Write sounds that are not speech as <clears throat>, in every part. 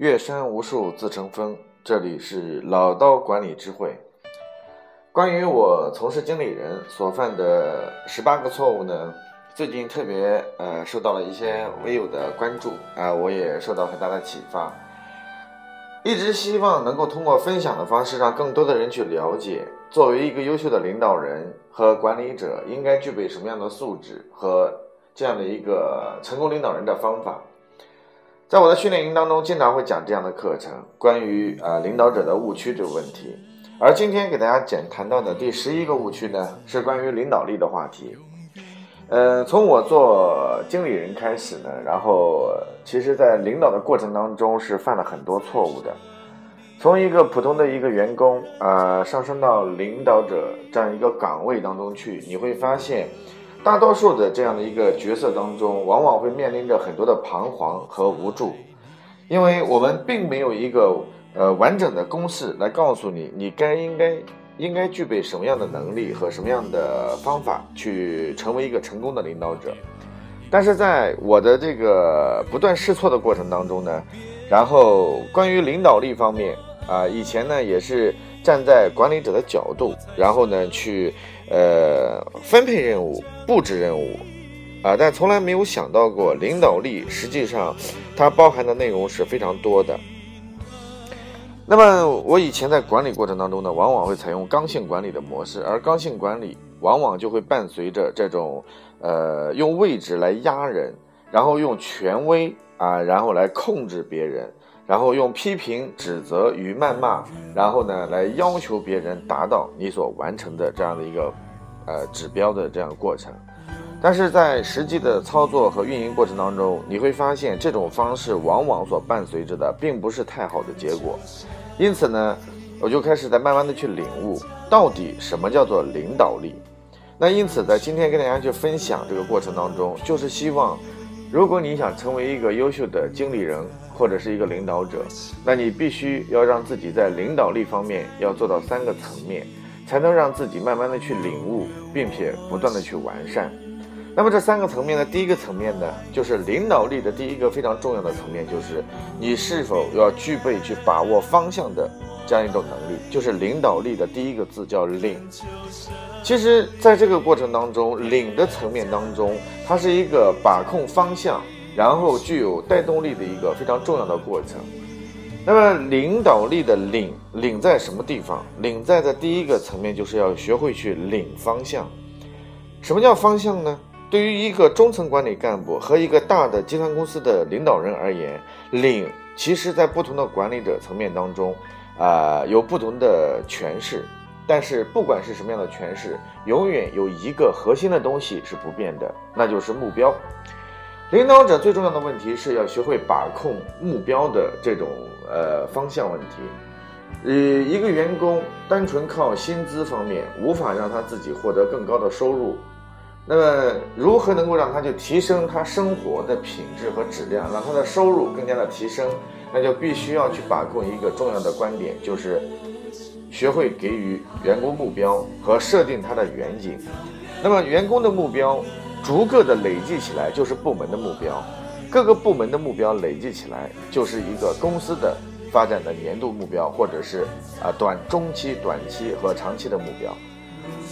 岳山无数自成峰。这里是老刀管理智慧。关于我从事经理人所犯的十八个错误呢，最近特别呃受到了一些微友的关注啊，我也受到很大的启发。一直希望能够通过分享的方式，让更多的人去了解，作为一个优秀的领导人和管理者，应该具备什么样的素质和这样的一个成功领导人的方法。在我的训练营当中，经常会讲这样的课程，关于呃领导者的误区这个问题。而今天给大家讲谈到的第十一个误区呢，是关于领导力的话题。呃，从我做经理人开始呢，然后其实在领导的过程当中是犯了很多错误的。从一个普通的一个员工，呃，上升到领导者这样一个岗位当中去，你会发现。大多数的这样的一个角色当中，往往会面临着很多的彷徨和无助，因为我们并没有一个呃完整的公式来告诉你，你该应该应该具备什么样的能力和什么样的方法去成为一个成功的领导者。但是在我的这个不断试错的过程当中呢，然后关于领导力方面啊，以前呢也是站在管理者的角度，然后呢去呃分配任务。布置任务，啊，但从来没有想到过领导力。实际上，它包含的内容是非常多的。那么，我以前在管理过程当中呢，往往会采用刚性管理的模式，而刚性管理往往就会伴随着这种，呃，用位置来压人，然后用权威啊，然后来控制别人，然后用批评、指责与谩骂，然后呢，来要求别人达到你所完成的这样的一个。呃，指标的这样的过程，但是在实际的操作和运营过程当中，你会发现这种方式往往所伴随着的并不是太好的结果。因此呢，我就开始在慢慢的去领悟，到底什么叫做领导力。那因此在今天跟大家去分享这个过程当中，就是希望，如果你想成为一个优秀的经理人或者是一个领导者，那你必须要让自己在领导力方面要做到三个层面。才能让自己慢慢的去领悟，并且不断的去完善。那么这三个层面呢？第一个层面呢，就是领导力的第一个非常重要的层面，就是你是否要具备去把握方向的这样一种能力。就是领导力的第一个字叫领。其实，在这个过程当中，领的层面当中，它是一个把控方向，然后具有带动力的一个非常重要的过程。那么领导力的领领在什么地方？领在的第一个层面就是要学会去领方向。什么叫方向呢？对于一个中层管理干部和一个大的集团公司的领导人而言，领其实在不同的管理者层面当中，啊有不同的诠释。但是不管是什么样的诠释，永远有一个核心的东西是不变的，那就是目标。领导者最重要的问题是要学会把控目标的这种呃方向问题。呃，一个员工单纯靠薪资方面无法让他自己获得更高的收入，那么如何能够让他去提升他生活的品质和质量，让他的收入更加的提升？那就必须要去把控一个重要的观点，就是学会给予员工目标和设定他的远景。那么员工的目标。逐个的累计起来就是部门的目标，各个部门的目标累计起来就是一个公司的发展的年度目标，或者是啊短中期、短期和长期的目标。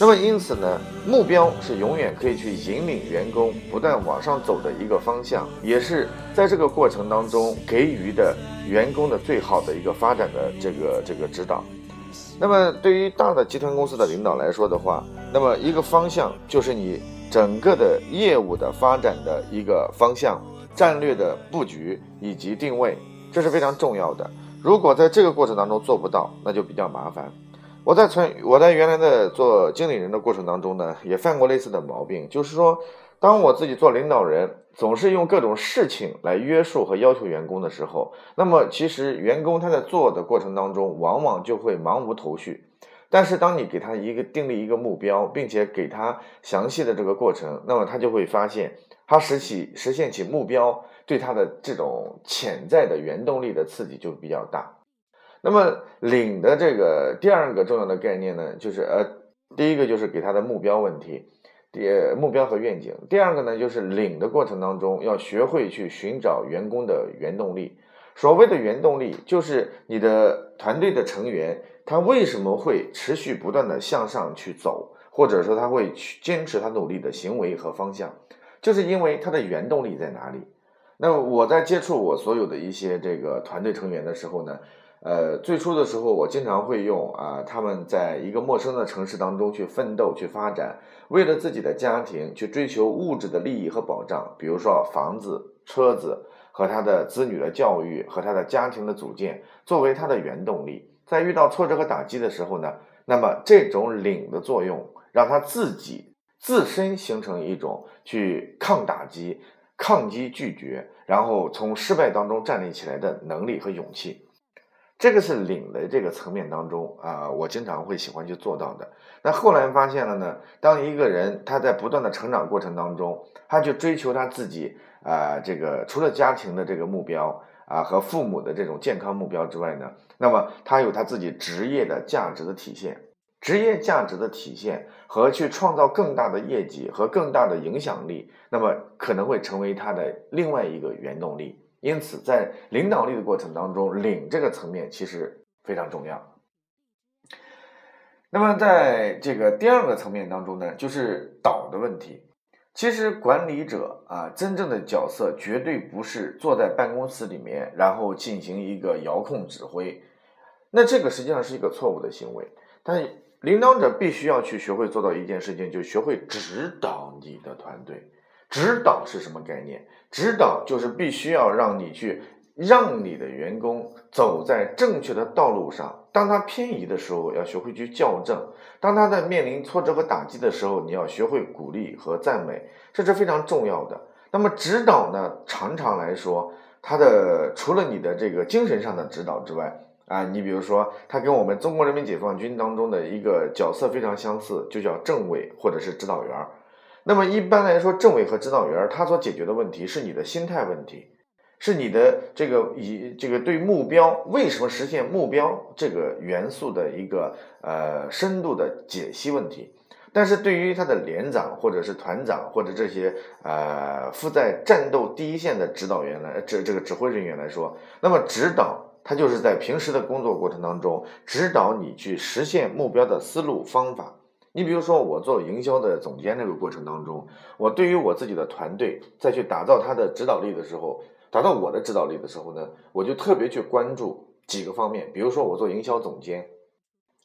那么因此呢，目标是永远可以去引领员工不断往上走的一个方向，也是在这个过程当中给予的员工的最好的一个发展的这个这个指导。那么对于大的集团公司的领导来说的话，那么一个方向就是你。整个的业务的发展的一个方向、战略的布局以及定位，这是非常重要的。如果在这个过程当中做不到，那就比较麻烦。我在从我在原来的做经理人的过程当中呢，也犯过类似的毛病，就是说，当我自己做领导人，总是用各种事情来约束和要求员工的时候，那么其实员工他在做的过程当中，往往就会茫无头绪。但是，当你给他一个定立一个目标，并且给他详细的这个过程，那么他就会发现，他实起实现起目标对他的这种潜在的原动力的刺激就比较大。那么，领的这个第二个重要的概念呢，就是呃，第一个就是给他的目标问题，第目标和愿景。第二个呢，就是领的过程当中要学会去寻找员工的原动力。所谓的原动力，就是你的团队的成员他为什么会持续不断的向上去走，或者说他会去坚持他努力的行为和方向，就是因为他的原动力在哪里。那我在接触我所有的一些这个团队成员的时候呢？呃，最初的时候，我经常会用啊，他们在一个陌生的城市当中去奋斗、去发展，为了自己的家庭去追求物质的利益和保障，比如说房子、车子和他的子女的教育和他的家庭的组建，作为他的原动力。在遇到挫折和打击的时候呢，那么这种领的作用，让他自己自身形成一种去抗打击、抗击拒绝，然后从失败当中站立起来的能力和勇气。这个是领的这个层面当中啊，我经常会喜欢去做到的。那后来发现了呢，当一个人他在不断的成长过程当中，他去追求他自己啊，这个除了家庭的这个目标啊和父母的这种健康目标之外呢，那么他有他自己职业的价值的体现，职业价值的体现和去创造更大的业绩和更大的影响力，那么可能会成为他的另外一个原动力。因此，在领导力的过程当中，领这个层面其实非常重要。那么，在这个第二个层面当中呢，就是导的问题。其实，管理者啊，真正的角色绝对不是坐在办公室里面，然后进行一个遥控指挥。那这个实际上是一个错误的行为。但领导者必须要去学会做到一件事情，就学会指导你的团队。指导是什么概念？指导就是必须要让你去让你的员工走在正确的道路上。当他偏移的时候，要学会去校正；当他在面临挫折和打击的时候，你要学会鼓励和赞美，这是非常重要的。那么指导呢？常常来说，他的除了你的这个精神上的指导之外，啊，你比如说，他跟我们中国人民解放军当中的一个角色非常相似，就叫政委或者是指导员儿。那么一般来说，政委和指导员他所解决的问题是你的心态问题，是你的这个以这个对目标为什么实现目标这个元素的一个呃深度的解析问题。但是对于他的连长或者是团长或者这些呃负在战斗第一线的指导员来这这个指挥人员来说，那么指导他就是在平时的工作过程当中指导你去实现目标的思路方法。你比如说，我做营销的总监那个过程当中，我对于我自己的团队再去打造他的指导力的时候，打造我的指导力的时候呢，我就特别去关注几个方面。比如说，我做营销总监，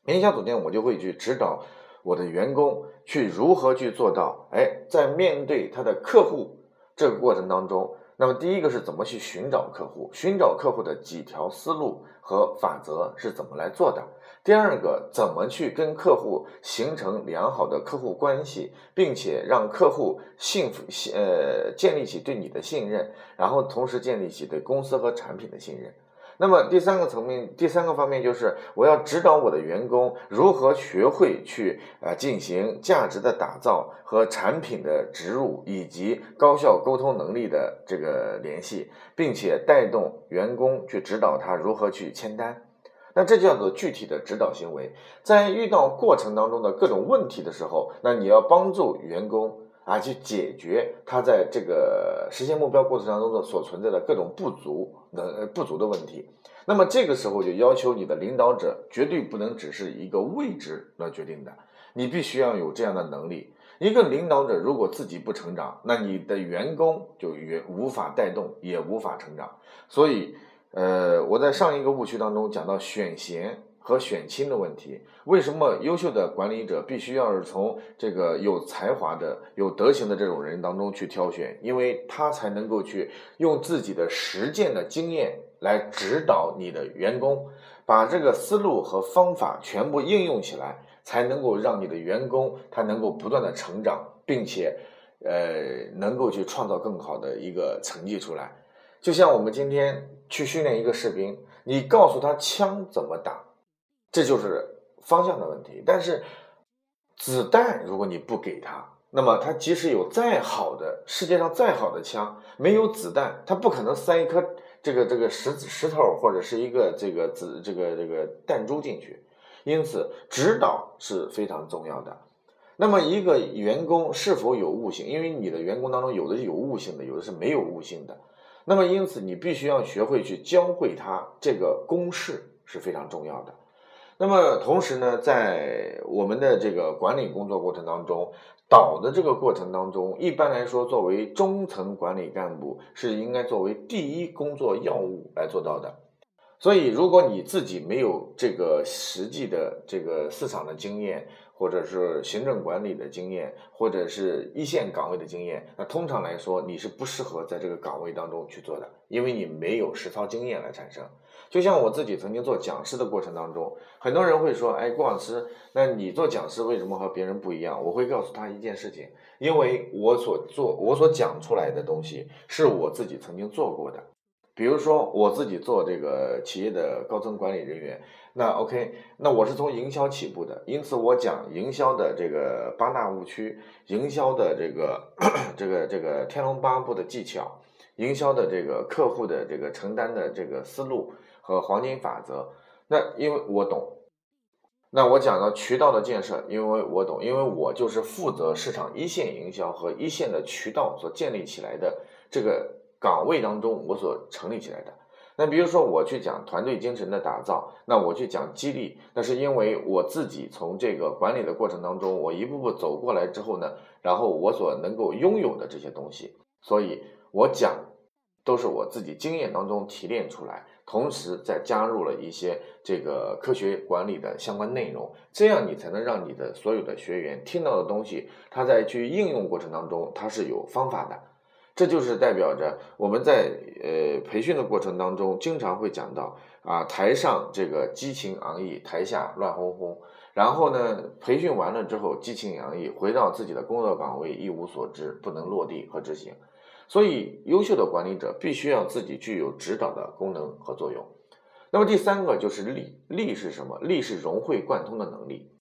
营销总监我就会去指导我的员工去如何去做到，哎，在面对他的客户这个过程当中。那么第一个是怎么去寻找客户？寻找客户的几条思路和法则是怎么来做的？第二个，怎么去跟客户形成良好的客户关系，并且让客户幸福，呃，建立起对你的信任，然后同时建立起对公司和产品的信任。那么第三个层面，第三个方面就是我要指导我的员工如何学会去呃进行价值的打造和产品的植入，以及高效沟通能力的这个联系，并且带动员工去指导他如何去签单。那这叫做具体的指导行为。在遇到过程当中的各种问题的时候，那你要帮助员工。啊，去解决他在这个实现目标过程当中的所存在的各种不足的不足的问题。那么这个时候就要求你的领导者绝对不能只是一个位置来决定的，你必须要有这样的能力。一个领导者如果自己不成长，那你的员工就也无法带动，也无法成长。所以，呃，我在上一个误区当中讲到选贤。和选亲的问题，为什么优秀的管理者必须要是从这个有才华的、有德行的这种人当中去挑选？因为他才能够去用自己的实践的经验来指导你的员工，把这个思路和方法全部应用起来，才能够让你的员工他能够不断的成长，并且，呃，能够去创造更好的一个成绩出来。就像我们今天去训练一个士兵，你告诉他枪怎么打。这就是方向的问题，但是子弹如果你不给他，那么他即使有再好的世界上再好的枪，没有子弹，他不可能塞一颗这个这个石石头或者是一个这个子这个这个弹珠进去。因此，指导是非常重要的。那么，一个员工是否有悟性？因为你的员工当中有的是有悟性的，有的是没有悟性的。那么因此你必须要学会去教会他这个公式是非常重要的。那么同时呢，在我们的这个管理工作过程当中，导的这个过程当中，一般来说，作为中层管理干部是应该作为第一工作要务来做到的。所以，如果你自己没有这个实际的这个市场的经验，或者是行政管理的经验，或者是一线岗位的经验，那通常来说你是不适合在这个岗位当中去做的，因为你没有实操经验来产生。就像我自己曾经做讲师的过程当中，很多人会说：“哎，郭老师，那你做讲师为什么和别人不一样？”我会告诉他一件事情，因为我所做、我所讲出来的东西是我自己曾经做过的。比如说，我自己做这个企业的高层管理人员，那 OK，那我是从营销起步的，因此我讲营销的这个八大误区，营销的这个 <clears throat> 这个这个天龙八部的技巧，营销的这个客户的这个承担的这个思路和黄金法则。那因为我懂，那我讲到渠道的建设，因为我懂，因为我就是负责市场一线营销和一线的渠道所建立起来的这个。岗位当中，我所成立起来的。那比如说，我去讲团队精神的打造，那我去讲激励，那是因为我自己从这个管理的过程当中，我一步步走过来之后呢，然后我所能够拥有的这些东西，所以我讲都是我自己经验当中提炼出来，同时再加入了一些这个科学管理的相关内容，这样你才能让你的所有的学员听到的东西，他在去应用过程当中，他是有方法的。这就是代表着我们在呃培训的过程当中，经常会讲到啊，台上这个激情昂溢，台下乱哄哄。然后呢，培训完了之后，激情洋溢，回到自己的工作岗位一无所知，不能落地和执行。所以，优秀的管理者必须要自己具有指导的功能和作用。那么第三个就是力，力是什么？力是融会贯通的能力。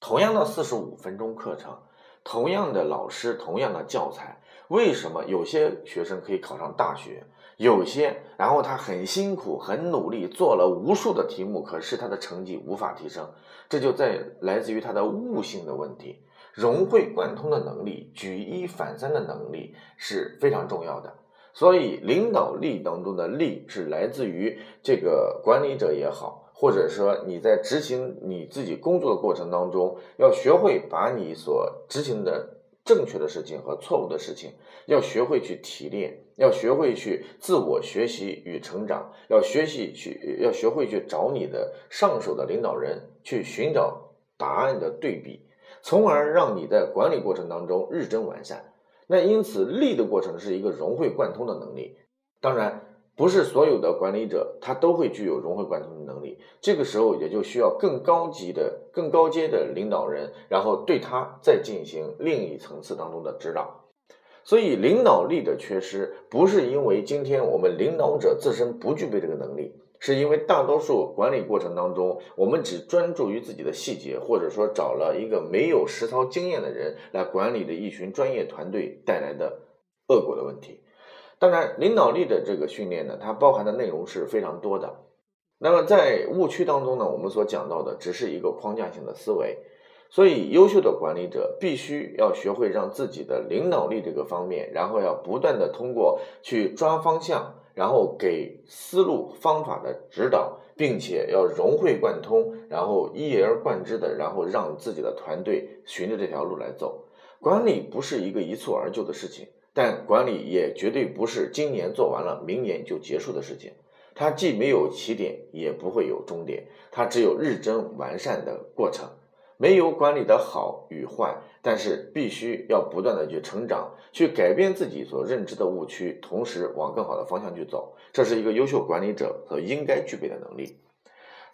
同样的四十五分钟课程。同样的老师，同样的教材，为什么有些学生可以考上大学，有些然后他很辛苦、很努力，做了无数的题目，可是他的成绩无法提升？这就在来自于他的悟性的问题，融会贯通的能力，举一反三的能力是非常重要的。所以，领导力当中的力是来自于这个管理者也好。或者说你在执行你自己工作的过程当中，要学会把你所执行的正确的事情和错误的事情，要学会去提炼，要学会去自我学习与成长，要学习去，要学会去找你的上手的领导人去寻找答案的对比，从而让你在管理过程当中日臻完善。那因此，力的过程是一个融会贯通的能力，当然。不是所有的管理者他都会具有融会贯通的能力，这个时候也就需要更高级的、更高阶的领导人，然后对他再进行另一层次当中的指导。所以，领导力的缺失不是因为今天我们领导者自身不具备这个能力，是因为大多数管理过程当中，我们只专注于自己的细节，或者说找了一个没有实操经验的人来管理的一群专业团队带来的恶果的问题。当然，领导力的这个训练呢，它包含的内容是非常多的。那么在误区当中呢，我们所讲到的只是一个框架性的思维。所以，优秀的管理者必须要学会让自己的领导力这个方面，然后要不断的通过去抓方向，然后给思路方法的指导，并且要融会贯通，然后一而贯之的，然后让自己的团队循着这条路来走。管理不是一个一蹴而就的事情。但管理也绝对不是今年做完了，明年就结束的事情。它既没有起点，也不会有终点，它只有日臻完善的过程。没有管理的好与坏，但是必须要不断的去成长，去改变自己所认知的误区，同时往更好的方向去走。这是一个优秀管理者所应该具备的能力。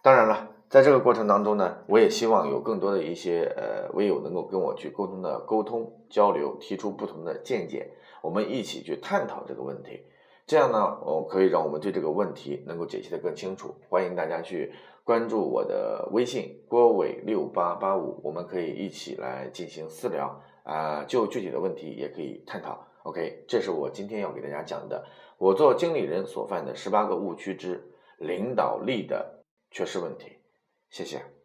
当然了。在这个过程当中呢，我也希望有更多的一些呃微友能够跟我去沟通的沟通交流，提出不同的见解，我们一起去探讨这个问题。这样呢，我可以让我们对这个问题能够解析的更清楚。欢迎大家去关注我的微信郭伟六八八五，我们可以一起来进行私聊啊，就具体的问题也可以探讨。OK，这是我今天要给大家讲的，我做经理人所犯的十八个误区之领导力的缺失问题。谢谢。